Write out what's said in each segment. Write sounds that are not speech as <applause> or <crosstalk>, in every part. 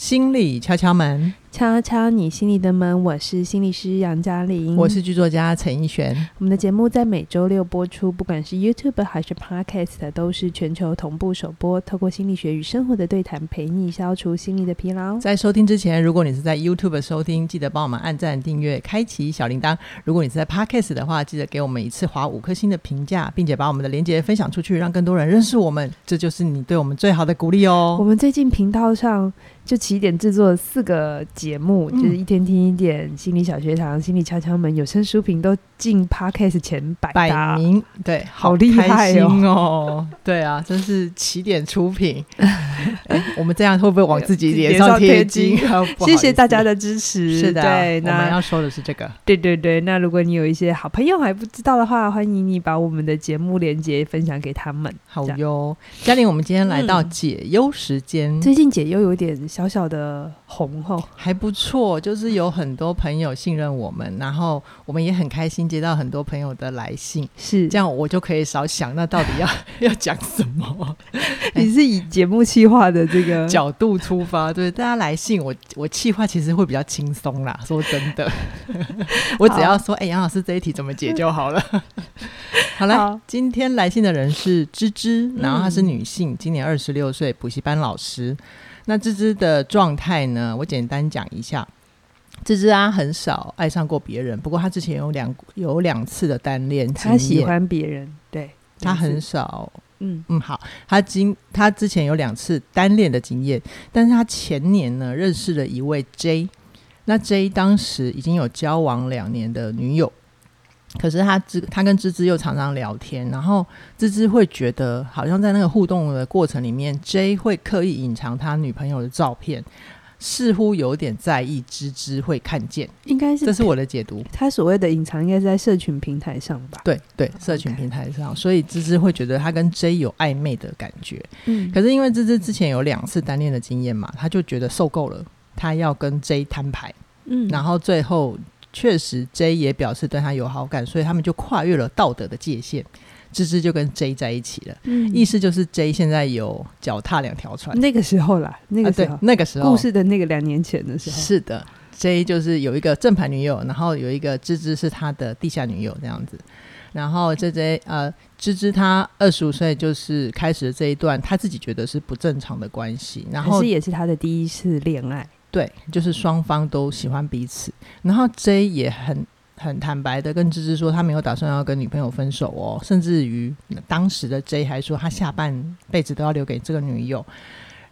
心里敲敲门，敲敲你心里的门。我是心理师杨嘉玲，我是剧作家陈奕璇。我们的节目在每周六播出，不管是 YouTube 还是 Podcast，都是全球同步首播。透过心理学与生活的对谈，陪你消除心理的疲劳。在收听之前，如果你是在 YouTube 收听，记得帮我们按赞、订阅、开启小铃铛。如果你是在 Podcast 的话，记得给我们一次划五颗星的评价，并且把我们的链接分享出去，让更多人认识我们。这就是你对我们最好的鼓励哦。我们最近频道上。就起点制作四个节目，嗯、就是一天听一点心理小学堂、心理敲敲门、有声书评都进 Podcast 前百百名，对，好厉害哦！对啊，真是起点出品。欸、<laughs> 我们这样会不会往自己脸上贴金？谢谢大家的支持。是的，对，那我们要说的是这个。对对对，那如果你有一些好朋友还不知道的话，欢迎你把我们的节目连接分享给他们。好哟，嘉玲，我们今天来到解忧时间、嗯。最近解忧有点小小的红哦，还不错，就是有很多朋友信任我们，然后我们也很开心接到很多朋友的来信，是这样，我就可以少想那到底要 <laughs> 要讲什么。<laughs> 你是以节目企划的这个角度出发，对大家来信，我我企划其实会比较轻松啦。说真的，<laughs> 我只要说，哎，杨老师这一题怎么解就好了。好了，好，今天来信的人是芝芝，然后她是女性，嗯、今年二十六岁，补习班老师。那芝芝的状态呢？我简单讲一下。芝芝啊，很少爱上过别人，不过她之前有两有两次的单恋，她喜欢别人，对，她很少。嗯嗯，好，她今她之前有两次单恋的经验，但是她前年呢认识了一位 J，那 J 当时已经有交往两年的女友。可是他芝他跟芝芝又常常聊天，然后芝芝会觉得好像在那个互动的过程里面，J 会刻意隐藏他女朋友的照片，似乎有点在意芝芝会看见。应该是这是我的解读。他所谓的隐藏应该是在社群平台上吧？对对，社群平台上，所以芝芝会觉得他跟 J 有暧昧的感觉。嗯，可是因为芝芝之前有两次单恋的经验嘛，他就觉得受够了，他要跟 J 摊牌。嗯，然后最后。确实，J 也表示对他有好感，所以他们就跨越了道德的界限，芝芝就跟 J 在一起了。嗯，意思就是 J 现在有脚踏两条船。那个时候啦，那个时候，啊、那个时候，故事的那个两年前的时候，是的，J 就是有一个正牌女友，然后有一个芝芝是他的地下女友这样子。然后这 J 呃，芝芝她二十五岁就是开始了这一段她自己觉得是不正常的关系，然后是也是她的第一次恋爱。对，就是双方都喜欢彼此，然后 J 也很很坦白的跟芝芝说，他没有打算要跟女朋友分手哦，甚至于当时的 J 还说他下半辈子都要留给这个女友。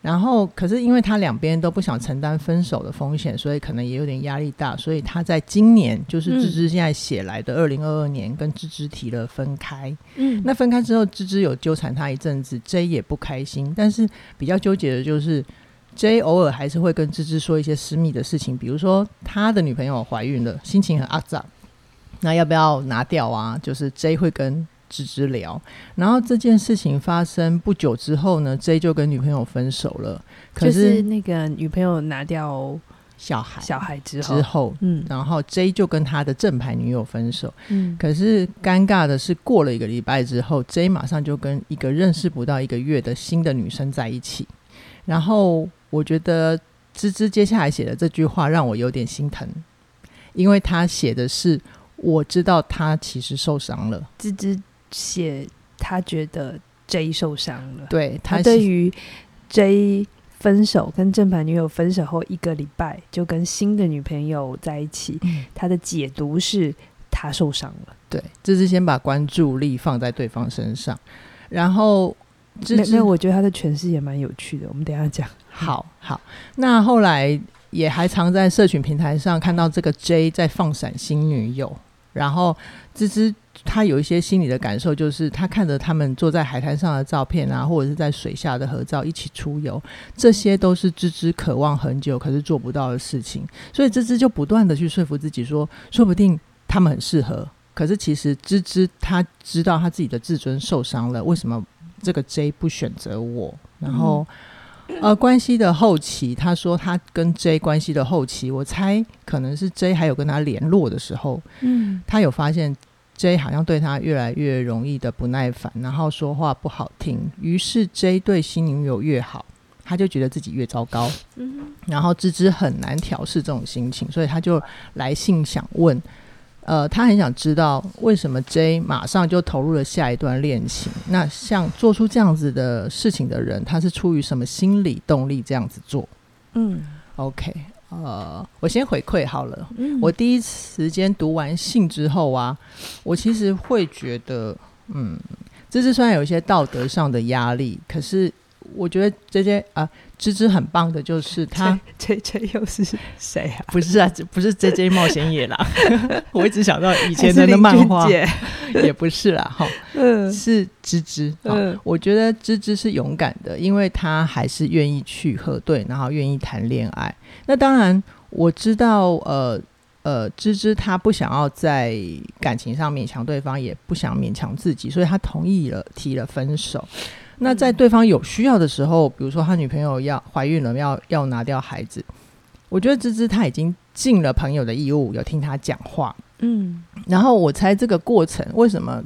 然后，可是因为他两边都不想承担分手的风险，所以可能也有点压力大，所以他在今年，就是芝芝现在写来的二零二二年，跟芝芝提了分开。嗯，那分开之后，芝芝有纠缠他一阵子，J 也不开心，但是比较纠结的就是。J 偶尔还是会跟芝芝说一些私密的事情，比如说他的女朋友怀孕了，心情很阿杂，那要不要拿掉啊？就是 J 会跟芝芝聊，然后这件事情发生不久之后呢，J 就跟女朋友分手了。可是那个女朋友拿掉小孩小孩之后，之后，嗯，然后 J 就跟他的正牌女友分手。嗯，可是尴尬的是，过了一个礼拜之后，J 马上就跟一个认识不到一个月的新的女生在一起，然后。我觉得芝芝接下来写的这句话让我有点心疼，因为他写的是我知道他其实受伤了。芝芝写他觉得 J 受伤了，对他对于 J 分手跟正牌女友分手后一个礼拜就跟新的女朋友在一起，嗯，他的解读是他受伤了。对，芝芝先把关注力放在对方身上，然后芝芝，那我觉得他的诠释也蛮有趣的，我们等一下讲。<laughs> 好好，那后来也还常在社群平台上看到这个 J 在放闪新女友，然后芝芝她有一些心理的感受，就是她看着他们坐在海滩上的照片啊，或者是在水下的合照，一起出游，这些都是芝芝渴望很久可是做不到的事情，所以芝芝就不断的去说服自己说，说不定他们很适合。可是其实芝芝她知道她自己的自尊受伤了，为什么这个 J 不选择我？然后。嗯呃，关系的后期，他说他跟 J 关系的后期，我猜可能是 J 还有跟他联络的时候，嗯，他有发现 J 好像对他越来越容易的不耐烦，然后说话不好听，于是 J 对新女友越好，他就觉得自己越糟糕，嗯，然后芝芝很难调试这种心情，所以他就来信想问，呃，他很想知道为什么 J 马上就投入了下一段恋情。那像做出这样子的事情的人，他是出于什么心理动力这样子做？嗯，OK，呃，我先回馈好了。嗯，我第一时间读完信之后啊，我其实会觉得，嗯，这是虽然有一些道德上的压力，可是。我觉得这些啊，芝芝很棒的，就是他。J J 又是谁啊？不是啊，不是 J J 冒险野狼。<laughs> 我一直想到以前的那漫画，也不是啦，哈，<laughs> 嗯，是芝芝。嗯，我觉得芝芝是勇敢的，因为他还是愿意去核对，然后愿意谈恋爱。那当然，我知道，呃呃，芝芝她不想要在感情上勉强对方，也不想勉强自己，所以她同意了，提了分手。那在对方有需要的时候，比如说他女朋友要怀孕了，要要拿掉孩子，我觉得芝芝他已经尽了朋友的义务，有听他讲话，嗯，然后我猜这个过程为什么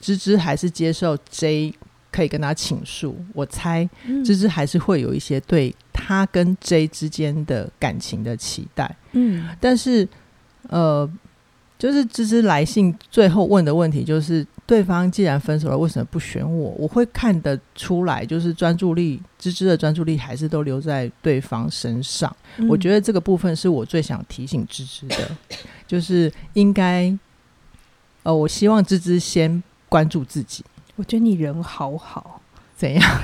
芝芝还是接受 J 可以跟他倾诉？我猜芝芝还是会有一些对他跟 J 之间的感情的期待，嗯，但是呃。就是芝芝来信最后问的问题，就是对方既然分手了，为什么不选我？我会看得出来，就是专注力，芝芝的专注力还是都留在对方身上。嗯、我觉得这个部分是我最想提醒芝芝的，<laughs> 就是应该，呃，我希望芝芝先关注自己。我觉得你人好好，怎样？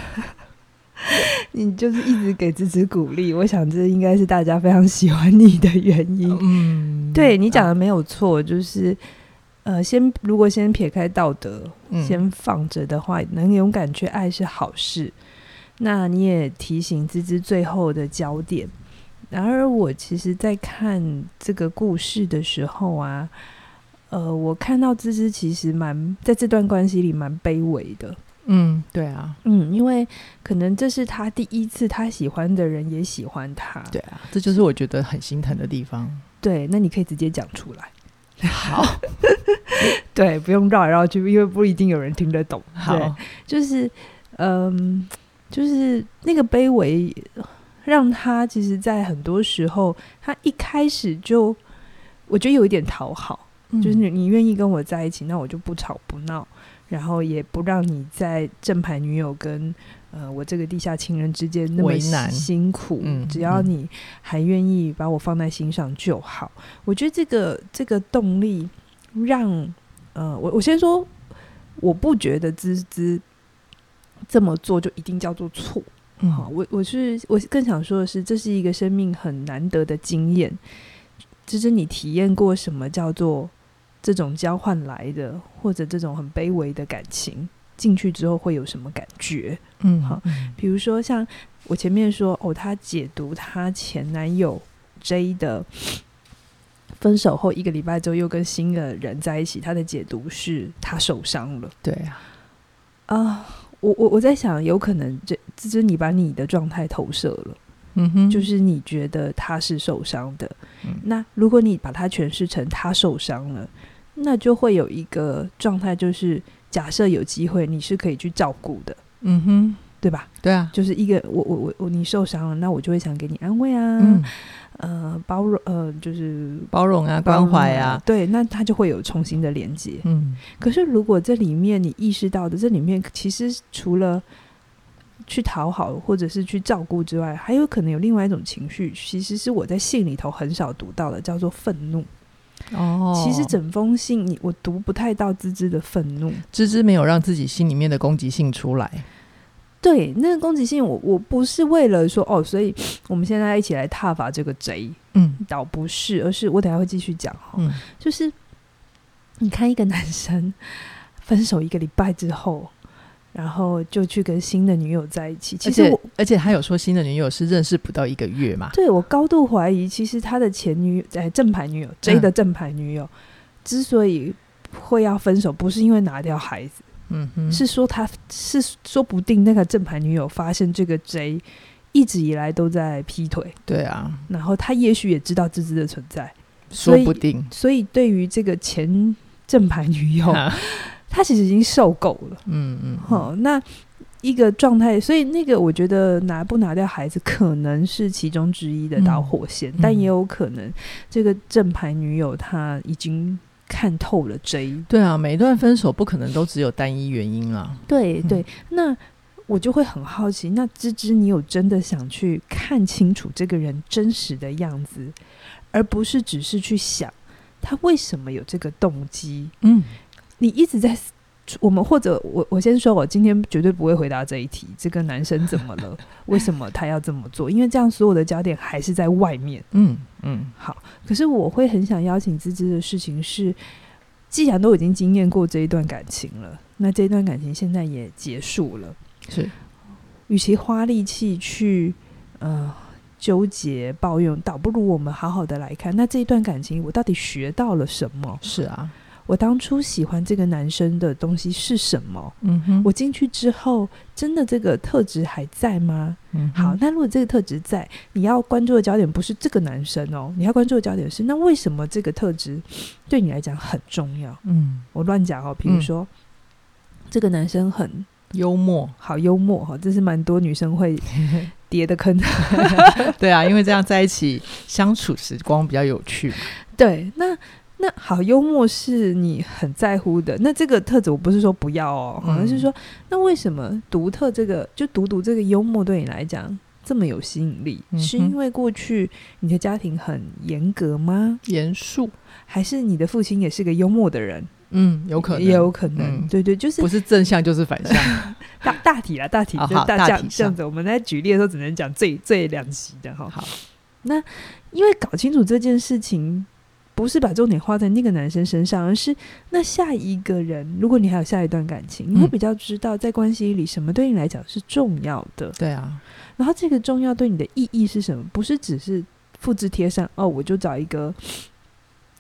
<laughs> 你就是一直给芝芝鼓励，我想这应该是大家非常喜欢你的原因。嗯，对你讲的没有错，就是呃，先如果先撇开道德，嗯、先放着的话，能勇敢去爱是好事。那你也提醒芝芝最后的焦点。然而，我其实，在看这个故事的时候啊，呃，我看到芝芝其实蛮在这段关系里蛮卑微的。嗯，对啊，嗯，因为可能这是他第一次，他喜欢的人也喜欢他，对啊，这就是我觉得很心疼的地方。对，那你可以直接讲出来。好，<laughs> 对，不用绕来绕去，因为不一定有人听得懂。好，就是，嗯，就是那个卑微，让他其实，在很多时候，他一开始就，我觉得有一点讨好，嗯、就是你你愿意跟我在一起，那我就不吵不闹。然后也不让你在正牌女友跟呃我这个地下情人之间那么辛苦，嗯、只要你还愿意把我放在心上就好。嗯、我觉得这个这个动力让呃我我先说，我不觉得芝芝这么做就一定叫做错。嗯，好，我我是我更想说的是，这是一个生命很难得的经验。芝芝，你体验过什么叫做？这种交换来的，或者这种很卑微的感情进去之后会有什么感觉？嗯，好，比如说像我前面说，哦，她解读她前男友 J 的分手后一个礼拜之后又跟新的人在一起，她的解读是他受伤了。对啊，啊，我我我在想，有可能这这是你把你的状态投射了。嗯哼，就是你觉得他是受伤的，嗯、那如果你把它诠释成他受伤了，那就会有一个状态，就是假设有机会你是可以去照顾的，嗯哼，对吧？对啊，就是一个我我我我你受伤了，那我就会想给你安慰啊，嗯、呃包容呃就是包容啊关怀啊，对，那他就会有重新的连接。嗯，可是如果这里面你意识到的这里面其实除了去讨好或者是去照顾之外，还有可能有另外一种情绪，其实是我在信里头很少读到的，叫做愤怒。哦，其实整封信你我读不太到芝芝的愤怒，芝芝没有让自己心里面的攻击性出来。对，那个攻击性我，我我不是为了说哦，所以我们现在一起来踏伐这个贼，嗯，倒不是，而是我等下会继续讲哈，嗯，就是你看一个男生分手一个礼拜之后。然后就去跟新的女友在一起。其实我，而且他有说新的女友是认识不到一个月嘛？对，我高度怀疑，其实他的前女友，哎，正牌女友 J 的正牌女友，嗯、之所以会要分手，不是因为拿掉孩子，嗯哼，是说他是说不定那个正牌女友发现这个 J 一直以来都在劈腿，对啊，然后他也许也知道芝芝的存在，说不定，所以，所以对于这个前正牌女友。他其实已经受够了，嗯嗯，好，那一个状态，所以那个我觉得拿不拿掉孩子可能是其中之一的导火线，嗯、但也有可能这个正牌女友她已经看透了 J。对啊，每一段分手不可能都只有单一原因啊。对对，那我就会很好奇，那芝芝，你有真的想去看清楚这个人真实的样子，而不是只是去想他为什么有这个动机？嗯，你一直在。我们或者我我先说，我今天绝对不会回答这一题。这个男生怎么了？为什么他要这么做？因为这样所有的焦点还是在外面。嗯嗯，好。可是我会很想邀请芝芝的事情是，既然都已经经验过这一段感情了，那这段感情现在也结束了。是，与其花力气去呃纠结抱怨，倒不如我们好好的来看，那这一段感情我到底学到了什么？是啊。我当初喜欢这个男生的东西是什么？嗯哼，我进去之后，真的这个特质还在吗？嗯，好，那如果这个特质在，你要关注的焦点不是这个男生哦，你要关注的焦点是，那为什么这个特质对你来讲很重要？嗯，我乱讲哦，比如说、嗯、这个男生很幽默，好幽默哈，这是蛮多女生会 <laughs> 跌的坑。<laughs> 对啊，因为这样在一起相处时光比较有趣。<laughs> 对，那。那好，幽默是你很在乎的。那这个特质，我不是说不要哦，好像是说，那为什么独特这个，就独独这个幽默对你来讲这么有吸引力？嗯、是因为过去你的家庭很严格吗？严肃，还是你的父亲也是个幽默的人？嗯，有可能，也有可能。嗯、对对，就是不是正向就是反向。<laughs> 大大体啦，大体就大这样这样子。我们在举例的时候，只能讲最最两极的哈。好，那因为搞清楚这件事情。不是把重点花在那个男生身上，而是那下一个人。如果你还有下一段感情，你会比较知道在关系里什么对你来讲是重要的。对啊，然后这个重要对你的意义是什么？不是只是复制贴上哦，我就找一个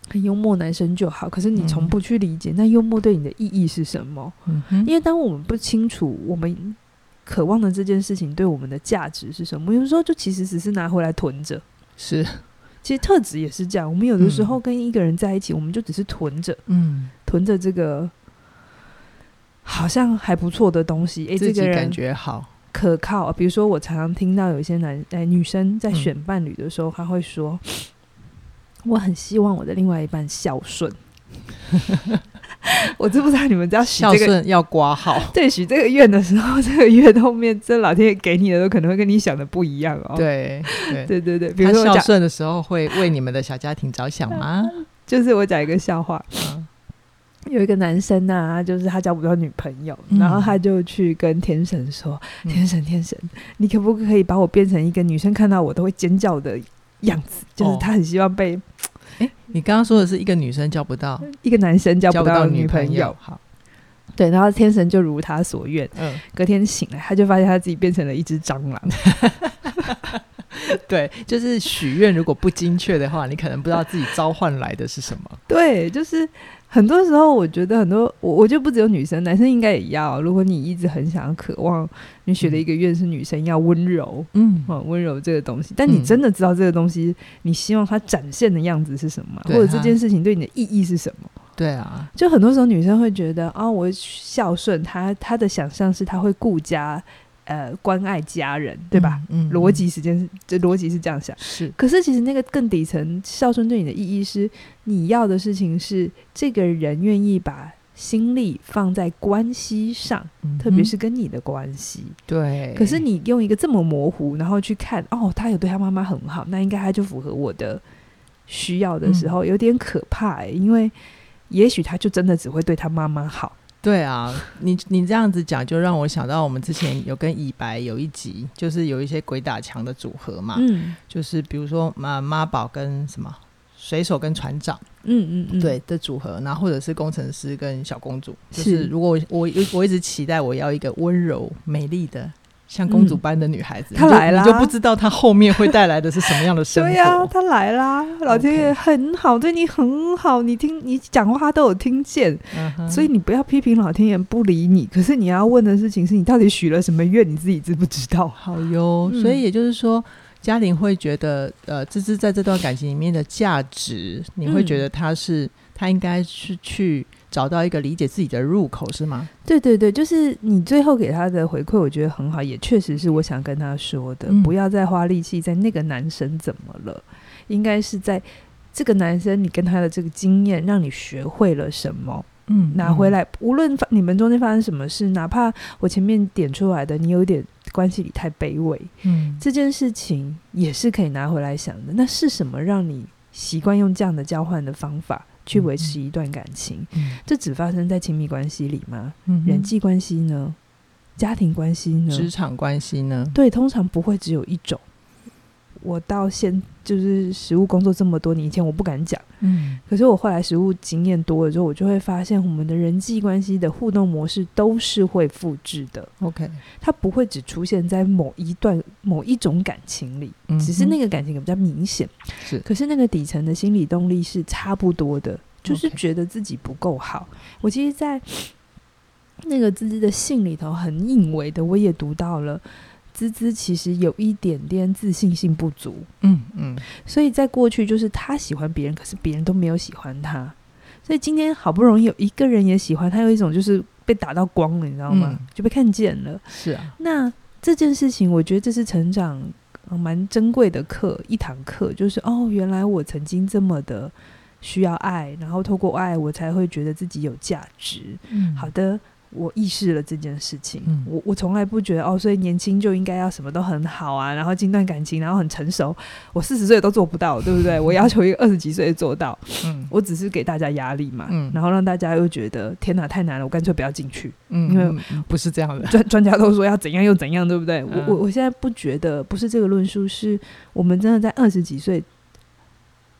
很幽默男生就好。可是你从不去理解那幽默对你的意义是什么？嗯，因为当我们不清楚我们渴望的这件事情对我们的价值是什么，有时候就其实只是拿回来囤着。是。其实特质也是这样，我们有的时候跟一个人在一起，嗯、我们就只是囤着，嗯，囤着这个好像还不错的东西，哎，这个人感觉好可靠。比如说，我常常听到有一些男哎女生在选伴侣的时候，他、嗯、会说：“ <sniffs> 我很希望我的另外一半孝顺。” <laughs> 我知不知道你们要许这个孝顺要刮号？<laughs> 对，许这个愿的时候，这个愿后面这老天爷给你的都可能会跟你想的不一样哦。对 <laughs> 对对对对，比如说孝顺的时候会为你们的小家庭着想吗？就是我讲一个笑话，嗯、有一个男生呐、啊，就是他交不到女朋友，嗯、然后他就去跟天神说：“嗯、天神，天神，你可不可以把我变成一个女生看到我都会尖叫的样子？就是他很希望被。哦”哎，你刚刚说的是一个女生交不到，一个男生交不到女朋友。朋友好，对，然后天神就如他所愿，嗯，隔天醒来，他就发现他自己变成了一只蟑螂。<laughs> 对，就是许愿如果不精确的话，你可能不知道自己召唤来的是什么。对，就是。很多时候，我觉得很多我我就不只有女生，男生应该也要。如果你一直很想要、渴望，你许的一个愿是女生要温柔，嗯，温柔这个东西。但你真的知道这个东西，你希望它展现的样子是什么？或者这件事情对你的意义是什么？对啊，就很多时候女生会觉得啊，我孝顺，她她的想象是她会顾家。呃，关爱家人，对吧？嗯，逻辑时间是这逻辑是这样想。是，可是其实那个更底层孝顺对你的意义是，你要的事情是这个人愿意把心力放在关系上，嗯、特别是跟你的关系。对。可是你用一个这么模糊，然后去看，哦，他有对他妈妈很好，那应该他就符合我的需要的时候，嗯、有点可怕、欸。因为也许他就真的只会对他妈妈好。对啊，你你这样子讲，就让我想到我们之前有跟以白有一集，就是有一些鬼打墙的组合嘛，嗯，就是比如说妈妈宝跟什么水手跟船长，嗯嗯嗯，对的组合，然后或者是工程师跟小公主，就是如果我我我一直期待我要一个温柔美丽的。像公主般的女孩子，她、嗯、来了，你就不知道她后面会带来的是什么样的 <laughs> 生活。对呀、啊，她来啦，老天爷很好.对你很好，你听你讲话都有听见，uh. 所以你不要批评老天爷不理你。可是你要问的事情是你到底许了什么愿，你自己知不知道？好哟，嗯、所以也就是说，嘉玲会觉得，呃，芝芝在这段感情里面的价值，你会觉得她是，她、嗯、应该是去找到一个理解自己的入口，是吗？对对对，就是你最后给他的回馈，我觉得很好，也确实是我想跟他说的，嗯、不要再花力气在那个男生怎么了，应该是在这个男生你跟他的这个经验，让你学会了什么。嗯，拿回来，无论你们中间发生什么事，哪怕我前面点出来的，你有点关系里太卑微，嗯，这件事情也是可以拿回来想的。那是什么让你习惯用这样的交换的方法去维持一段感情？嗯，这只发生在亲密关系里吗？嗯，人际关系呢？家庭关系呢？职场关系呢？对，通常不会只有一种。我到现就是实务工作这么多年，以前我不敢讲，嗯，可是我后来实务经验多了之后，我就会发现，我们的人际关系的互动模式都是会复制的。OK，它不会只出现在某一段某一种感情里，嗯，只是那个感情比较明显，是，可是那个底层的心理动力是差不多的，就是觉得自己不够好。我其实，在那个自己的信里头，很隐微的，我也读到了。滋滋其实有一点点自信心不足，嗯嗯，所以在过去就是他喜欢别人，可是别人都没有喜欢他，所以今天好不容易有一个人也喜欢他，有一种就是被打到光了，你知道吗？嗯、就被看见了。是啊，那这件事情，我觉得这是成长蛮珍贵的课，一堂课就是哦，原来我曾经这么的需要爱，然后透过爱，我才会觉得自己有价值。嗯，好的。我意识了这件事情，嗯、我我从来不觉得哦，所以年轻就应该要什么都很好啊，然后经段感情，然后很成熟。我四十岁都做不到，对不对？<laughs> 我要求一个二十几岁做到，嗯，我只是给大家压力嘛，嗯，然后让大家又觉得天哪，太难了，我干脆不要进去，嗯，因为不是这样的，专专家都说要怎样又怎样，对不对？嗯、我我我现在不觉得，不是这个论述，是我们真的在二十几岁，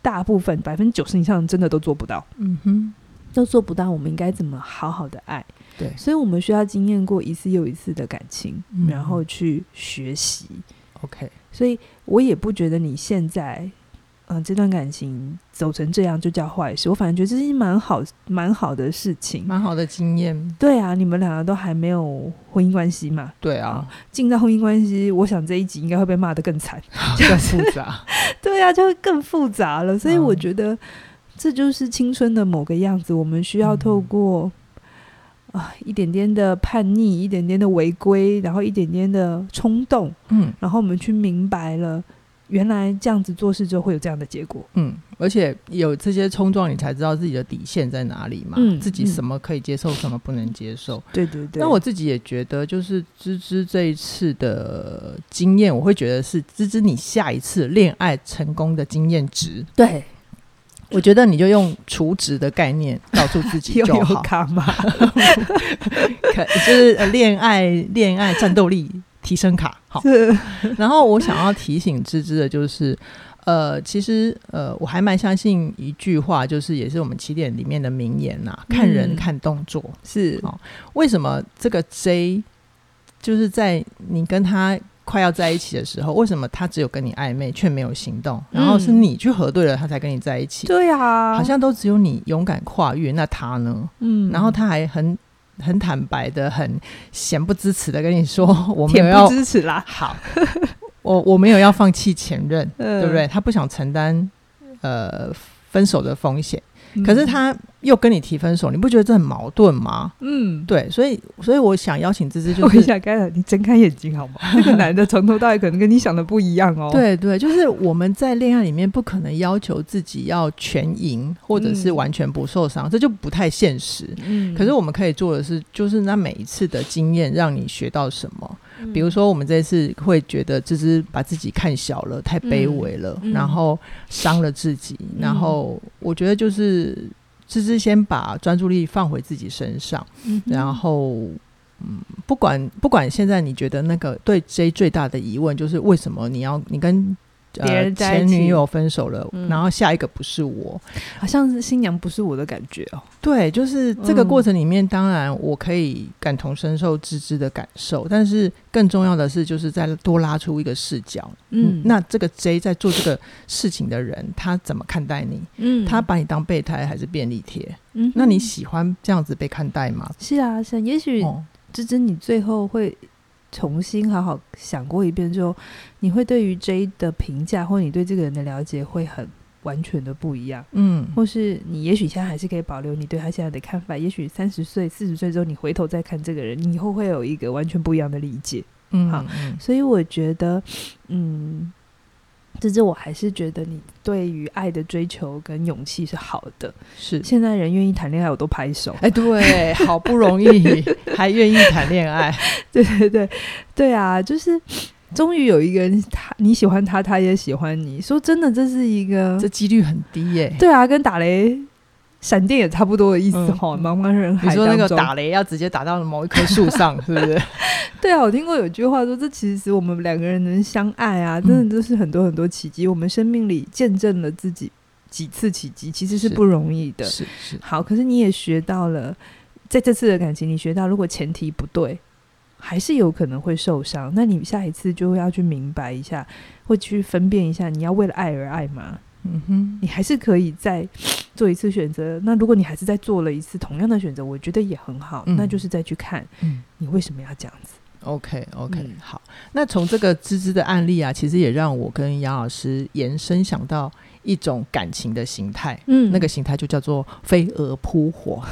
大部分百分之九十以上真的都做不到，嗯哼，都做不到，我们应该怎么好好的爱？对，所以我们需要经验过一次又一次的感情，嗯、然后去学习。OK，所以我也不觉得你现在，嗯、呃，这段感情走成这样就叫坏事。我反而觉得这是一蛮好、蛮好的事情，蛮好的经验。对啊，你们两个都还没有婚姻关系嘛？对啊，进到婚姻关系，我想这一集应该会被骂得更惨，更复杂。<laughs> 对啊，就会更复杂了。所以我觉得这就是青春的某个样子，我们需要透过、嗯。啊，一点点的叛逆，一点点的违规，然后一点点的冲动，嗯，然后我们去明白了，原来这样子做事就会有这样的结果，嗯，而且有这些冲撞，你才知道自己的底线在哪里嘛，嗯，自己什么可以接受，嗯、什么不能接受，对对对。那我自己也觉得，就是芝芝这一次的经验，我会觉得是芝芝你下一次恋爱成功的经验值，对。我觉得你就用储值的概念告诉自己就好，卡嘛，<laughs> 可就是恋爱恋爱战斗力提升卡好。然后我想要提醒芝芝的就是，呃，其实呃，我还蛮相信一句话，就是也是我们起点里面的名言呐、啊，看人看动作、嗯、是哦。为什么这个 J 就是在你跟他？快要在一起的时候，为什么他只有跟你暧昧却没有行动？然后是你去核对了，他才跟你在一起。对啊，好像都只有你勇敢跨越，那他呢？嗯，然后他还很很坦白的、很恬不知耻的跟你说：“我没有要支持啦。”好，我我没有要放弃前任，对不对？他不想承担呃分手的风险。可是他又跟你提分手，你不觉得这很矛盾吗？嗯，对，所以所以我想邀请芝芝，就是想开了，你睁开眼睛好吗？<laughs> 这个男的从头到尾可能跟你想的不一样哦。对对，就是我们在恋爱里面不可能要求自己要全赢，或者是完全不受伤，嗯、这就不太现实。嗯，可是我们可以做的是，就是那每一次的经验让你学到什么。比如说，我们这次会觉得芝芝把自己看小了，太卑微了，嗯、然后伤了自己。嗯、然后我觉得就是芝芝先把专注力放回自己身上，嗯、然后嗯，不管不管现在你觉得那个对 J 最大的疑问就是为什么你要你跟。别人前女友分手了，嗯、然后下一个不是我，好像是新娘不是我的感觉哦。对，就是这个过程里面，当然我可以感同身受芝芝的感受，但是更重要的是，就是再多拉出一个视角。嗯，那这个 J 在做这个事情的人，他怎么看待你？嗯，他把你当备胎还是便利贴？嗯，那你喜欢这样子被看待吗？是啊，是啊。也许芝芝，你最后会。重新好好想过一遍之后，你会对于 J 的评价，或你对这个人的了解会很完全的不一样，嗯，或是你也许现在还是可以保留你对他现在的看法，也许三十岁、四十岁之后，你回头再看这个人，你以后会有一个完全不一样的理解，嗯，好嗯，所以我觉得，嗯，这是我还是觉得你对于爱的追求跟勇气是好的。是，现在人愿意谈恋爱，我都拍手。哎，对，好不容易还愿意谈恋爱，<laughs> 对对对对啊，就是。终于有一个人，他你喜欢他，他也喜欢你。说真的，这是一个这几率很低耶。对啊，跟打雷、闪电也差不多的意思哈。茫茫人海，你说那个打雷要直接打到某一棵树上，是不是？<laughs> 对啊，我听过有句话说，这其实我们两个人能相爱啊，真的都是很多很多奇迹。我们生命里见证了自己几次奇迹，其实是不容易的。是是。好，可是你也学到了，在这次的感情，你学到如果前提不对。还是有可能会受伤，那你下一次就会要去明白一下，会去分辨一下，你要为了爱而爱吗？嗯哼，你还是可以再 <sniffs> 做一次选择。那如果你还是再做了一次同样的选择，我觉得也很好，嗯、那就是再去看，嗯，你为什么要这样子？OK OK，、嗯、好。那从这个芝芝的案例啊，其实也让我跟杨老师延伸想到一种感情的形态，嗯，那个形态就叫做飞蛾扑火。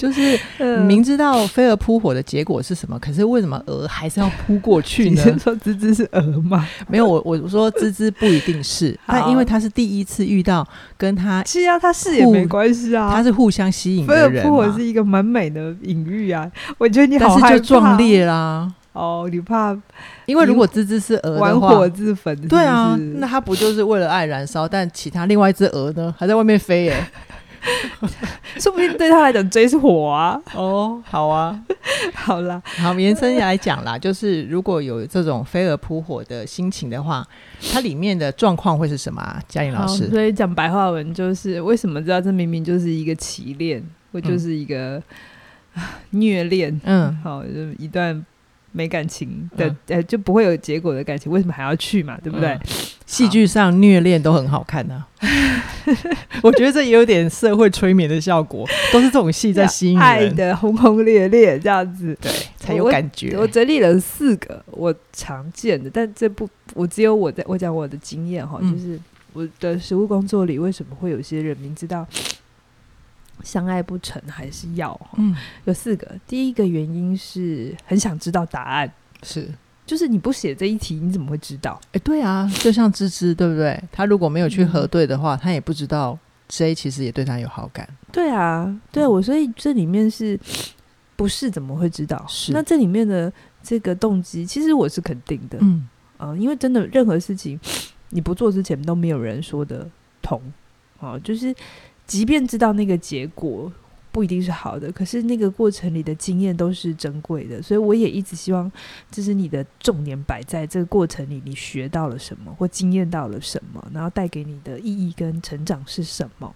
就是明知道飞蛾扑火的结果是什么，可是为什么蛾还是要扑过去呢？你说芝芝是蛾吗？没有，我我说芝芝不一定是，<laughs> 但因为他是第一次遇到跟他，是啊，他是也没关系啊，他是互相吸引的人。飞蛾扑火是一个蛮美的隐喻啊，我觉得你好但是就壮烈啦。哦，你怕？因为如果芝芝是蛾玩火自焚？对啊，那他不就是为了爱燃烧？但其他另外一只蛾呢，还在外面飞耶、欸。<laughs> 说不定对他来讲追是火啊！哦，好啊，<laughs> 好啦，好延伸来讲啦，就是如果有这种飞蛾扑火的心情的话，它里面的状况会是什么啊？嘉颖老师，所以讲白话文就是为什么知道这明明就是一个奇恋，或就是一个、嗯、虐恋？嗯，好，就一段。没感情的，呃、嗯，就不会有结果的感情，为什么还要去嘛？对不对？戏、嗯、剧上虐恋都很好看呢、啊，<laughs> 我觉得这也有点社会催眠的效果，都是这种戏在 <laughs> 吸引人，爱的轰轰烈烈这样子，对，才有感觉。我，我整理了四个我常见的，但这不，我只有我在我讲我的经验哈，就是我的实务工作里，为什么会有些人明知道。相爱不成还是要，嗯，有四个。第一个原因是很想知道答案，是，就是你不写这一题，你怎么会知道？哎、欸，对啊，就像芝芝，对不对？他如果没有去核对的话，嗯、他也不知道 J 其实也对他有好感。对啊，对我，所以这里面是不是怎么会知道？是，那这里面的这个动机，其实我是肯定的，嗯，呃，因为真的任何事情你不做之前都没有人说的通，哦、呃，就是。即便知道那个结果不一定是好的，可是那个过程里的经验都是珍贵的，所以我也一直希望，就是你的重点摆在这个过程里，你学到了什么或经验到了什么，然后带给你的意义跟成长是什么，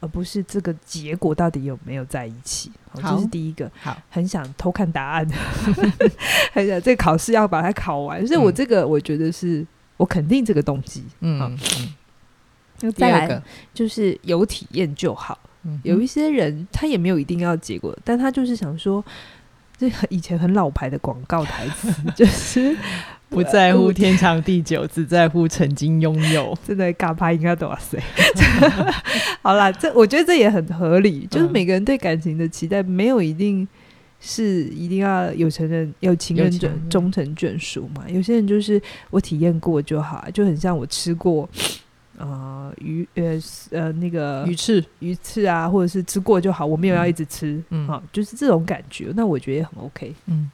而不是这个结果到底有没有在一起。好，这是第一个。好，很想偷看答案，<laughs> 很想这个考试要把它考完，所以我这个我觉得是我肯定这个动机。嗯嗯。再来就是有体验就好。有一些人他也没有一定要结果，但他就是想说，这以前很老牌的广告台词，<laughs> 就是 <laughs> 不在乎天长地久，只在乎曾经拥有。<laughs> 真的嘎巴应该多少岁？好啦，这我觉得这也很合理。就是每个人对感情的期待，没有一定是一定要有情人有情人终终成眷属嘛。有些人就是我体验过就好，就很像我吃过。呃，鱼呃呃那个鱼翅鱼翅啊，或者是吃过就好，我没有要一直吃，嗯，好，就是这种感觉，那我觉得也很 OK，嗯。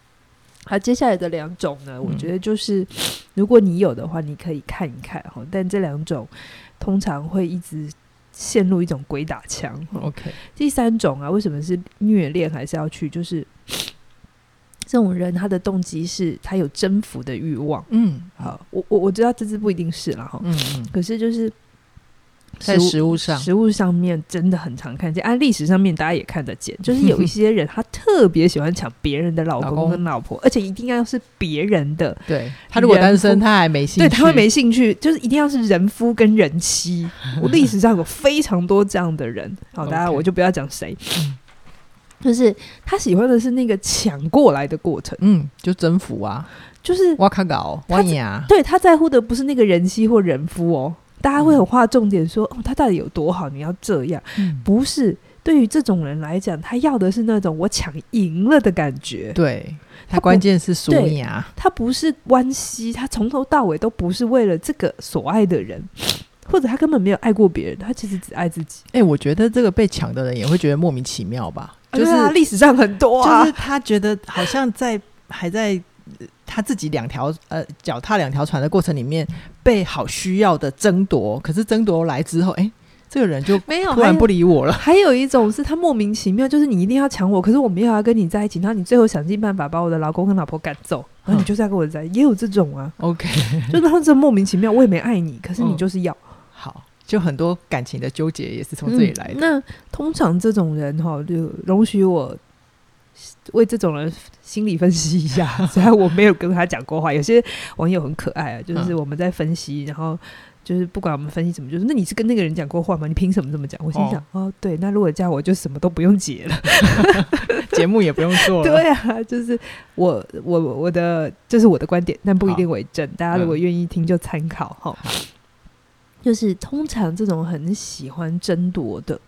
好，接下来的两种呢，我觉得就是如果你有的话，你可以看一看哈，但这两种通常会一直陷入一种鬼打墙，OK。第三种啊，为什么是虐恋还是要去？就是。这种人，他的动机是他有征服的欲望。嗯，好，我我我知道这只不一定是了哈。嗯嗯。可是就是在食物上，食物上面真的很常看见。按历史上面，大家也看得见，就是 <laughs> 有一些人他特别喜欢抢别人的老公跟老婆，而且一定要是别人的。对，他如果单身，他还没兴趣。对，他会没兴趣，就是一定要是人夫跟人妻。<laughs> 我历史上有非常多这样的人。好，大家我就不要讲谁。就是他喜欢的是那个抢过来的过程，嗯，就征服啊，就是哇卡搞哇呀，对他在乎的不是那个人妻或人夫哦，大家会很划重点说，哦，他到底有多好？你要这样，嗯、不是？对于这种人来讲，他要的是那种我抢赢了的感觉。对，他关键是输你啊，他不是关系，他从头到尾都不是为了这个所爱的人，或者他根本没有爱过别人，他其实只爱自己。哎、欸，我觉得这个被抢的人也会觉得莫名其妙吧？就是历史上很多啊，就是他觉得好像在还在。他自己两条呃脚踏两条船的过程里面被好需要的争夺，可是争夺来之后，哎，这个人就没有突然不理我了。还有一种是他莫名其妙，就是你一定要抢我，可是我没有要跟你在一起，然后你最后想尽办法把我的老公跟老婆赶走，然后你就是要跟我在一起，也有这种啊。OK，就是他这莫名其妙，我也没爱你，可是你就是要、就很多感情的纠结也是从这里来的。嗯、那通常这种人哈，就容许我。为这种人心理分析一下，<laughs> 虽然我没有跟他讲过话。有些网友很可爱啊，就是我们在分析，嗯、然后就是不管我们分析什么，就是那你是跟那个人讲过话吗？你凭什么这么讲？我心想，哦，哦，对，那如果这样，我就什么都不用解了，<laughs> 节目也不用做了。<laughs> 对啊，就是我我我的这、就是我的观点，但不一定为正。大家如果愿意听，就参考哈。嗯、就是通常这种很喜欢争夺的，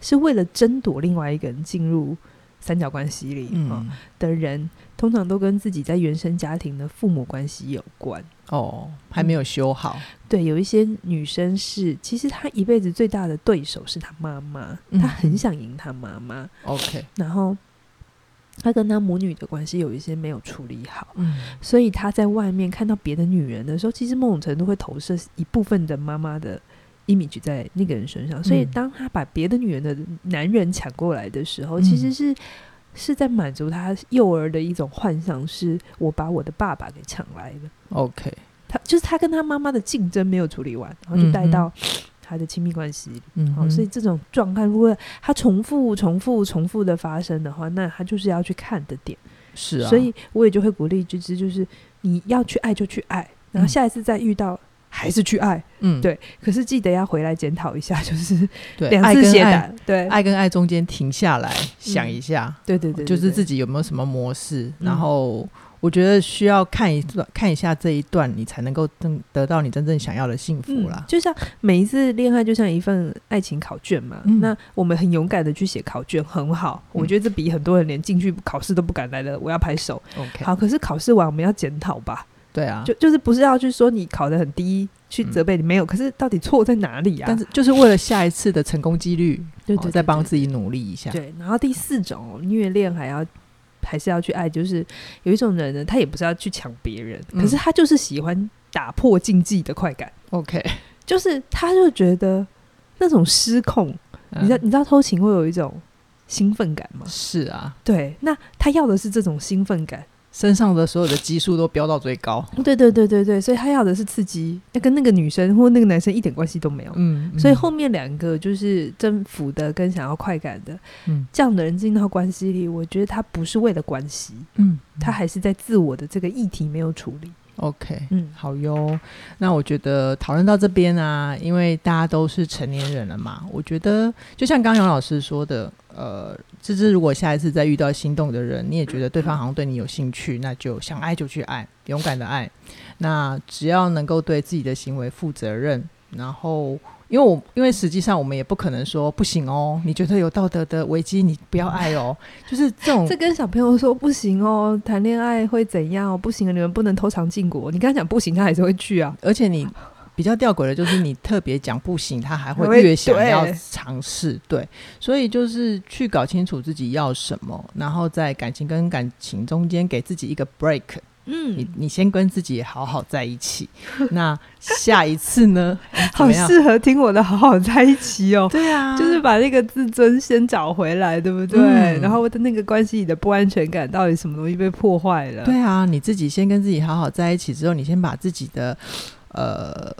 是为了争夺另外一个人进入。三角关系里，嗯，的人通常都跟自己在原生家庭的父母关系有关哦，还没有修好。嗯、对，有一些女生是，其实她一辈子最大的对手是她妈妈，她很想赢她妈妈。OK，然后她跟他母女的关系有一些没有处理好，嗯，所以他在外面看到别的女人的时候，其实某种程度会投射一部分的妈妈的。image 在那个人身上，所以当他把别的女人的男人抢过来的时候，嗯、其实是是在满足他幼儿的一种幻想，是我把我的爸爸给抢来了。OK，他就是他跟他妈妈的竞争没有处理完，然后就带到他的亲密关系里。嗯好，所以这种状况如果他重复、重复、重复的发生的话，那他就是要去看的点。是啊，所以我也就会鼓励芝芝，就是你要去爱就去爱，然后下一次再遇到。还是去爱，嗯，对。可是记得要回来检讨一下，就是 <laughs> 两次写的，对，爱跟爱中间停下来想一下，对对对，就是自己有没有什么模式。然后我觉得需要看一段，看一下这一段，你才能够真得到你真正想要的幸福啦。就像每一次恋爱，就像一份爱情考卷嘛。那我们很勇敢的去写考卷，很好。我觉得这比很多人连进去考试都不敢来的，我要拍手。OK，好。可是考试完我们要检讨吧。对啊，就就是不是要去说你考得很低，去责备你没有，可是到底错在哪里啊？但是就是为了下一次的成功几率，对对，再帮自己努力一下。对，然后第四种虐恋还要还是要去爱，就是有一种人呢，他也不是要去抢别人，可是他就是喜欢打破禁忌的快感。OK，就是他就觉得那种失控，你知道你知道偷情会有一种兴奋感吗？是啊，对，那他要的是这种兴奋感。身上的所有的激素都飙到最高，对对对对对，所以他要的是刺激，那跟那个女生或那个男生一点关系都没有。嗯，嗯，所以后面两个就是征服的跟想要快感的，嗯，这样的人进到关系里，我觉得他不是为了关系，嗯，他还是在自我的这个议题没有处理。OK，嗯，好哟。那我觉得讨论到这边啊，因为大家都是成年人了嘛，我觉得就像刚刚杨老师说的，呃，芝芝如果下一次再遇到心动的人，你也觉得对方好像对你有兴趣，那就想爱就去爱，勇敢的爱。那只要能够对自己的行为负责任，然后。因为我因为实际上我们也不可能说不行哦，你觉得有道德的危机，你不要爱哦，<laughs> 就是这种。这跟小朋友说不行哦，谈恋爱会怎样哦？不行了，你们不能偷尝禁果。你跟他讲不行，他还是会去啊。而且你比较吊诡的就是，你特别讲不行，他还会越想要尝试。对，所以就是去搞清楚自己要什么，然后在感情跟感情中间给自己一个 break。嗯，你你先跟自己好好在一起，<laughs> 那下一次呢？<laughs> 好适合听我的好好在一起哦。对啊，就是把那个自尊先找回来，对不对？嗯、然后我的那个关系里的不安全感到底什么东西被破坏了？对啊，你自己先跟自己好好在一起之后，你先把自己的呃。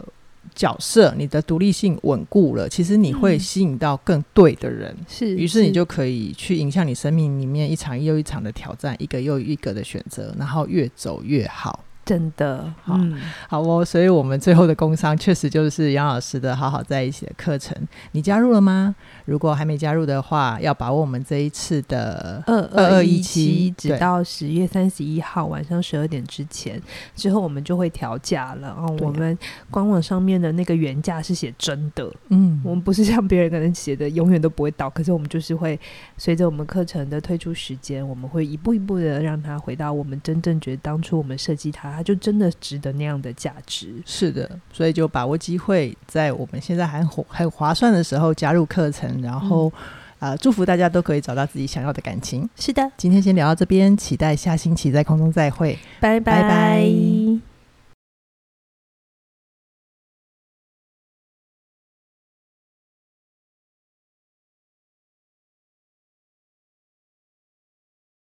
角色，你的独立性稳固了，其实你会吸引到更对的人，嗯、是，于是你就可以去影响你生命里面一场又一场的挑战，一个又一个的选择，然后越走越好。真的，好，嗯、好哦。所以，我们最后的工商确实就是杨老师的好好在一起的课程。你加入了吗？如果还没加入的话，要把握我们这一次的二二二一期，直到十月三十一号晚上十二点之前，之后我们就会调价了。然后我们官网上面的那个原价是写真的，嗯，我们不是像别人可能写的永远都不会到，可是我们就是会随着我们课程的推出时间，我们会一步一步的让它回到我们真正觉得当初我们设计它。它就真的值得那样的价值，是的，所以就把握机会，在我们现在还很划算的时候加入课程，然后啊、祝福大家都可以找到自己想要的感情。是的，今天先聊到这边，期待下星期在空中再会，拜拜。拜拜。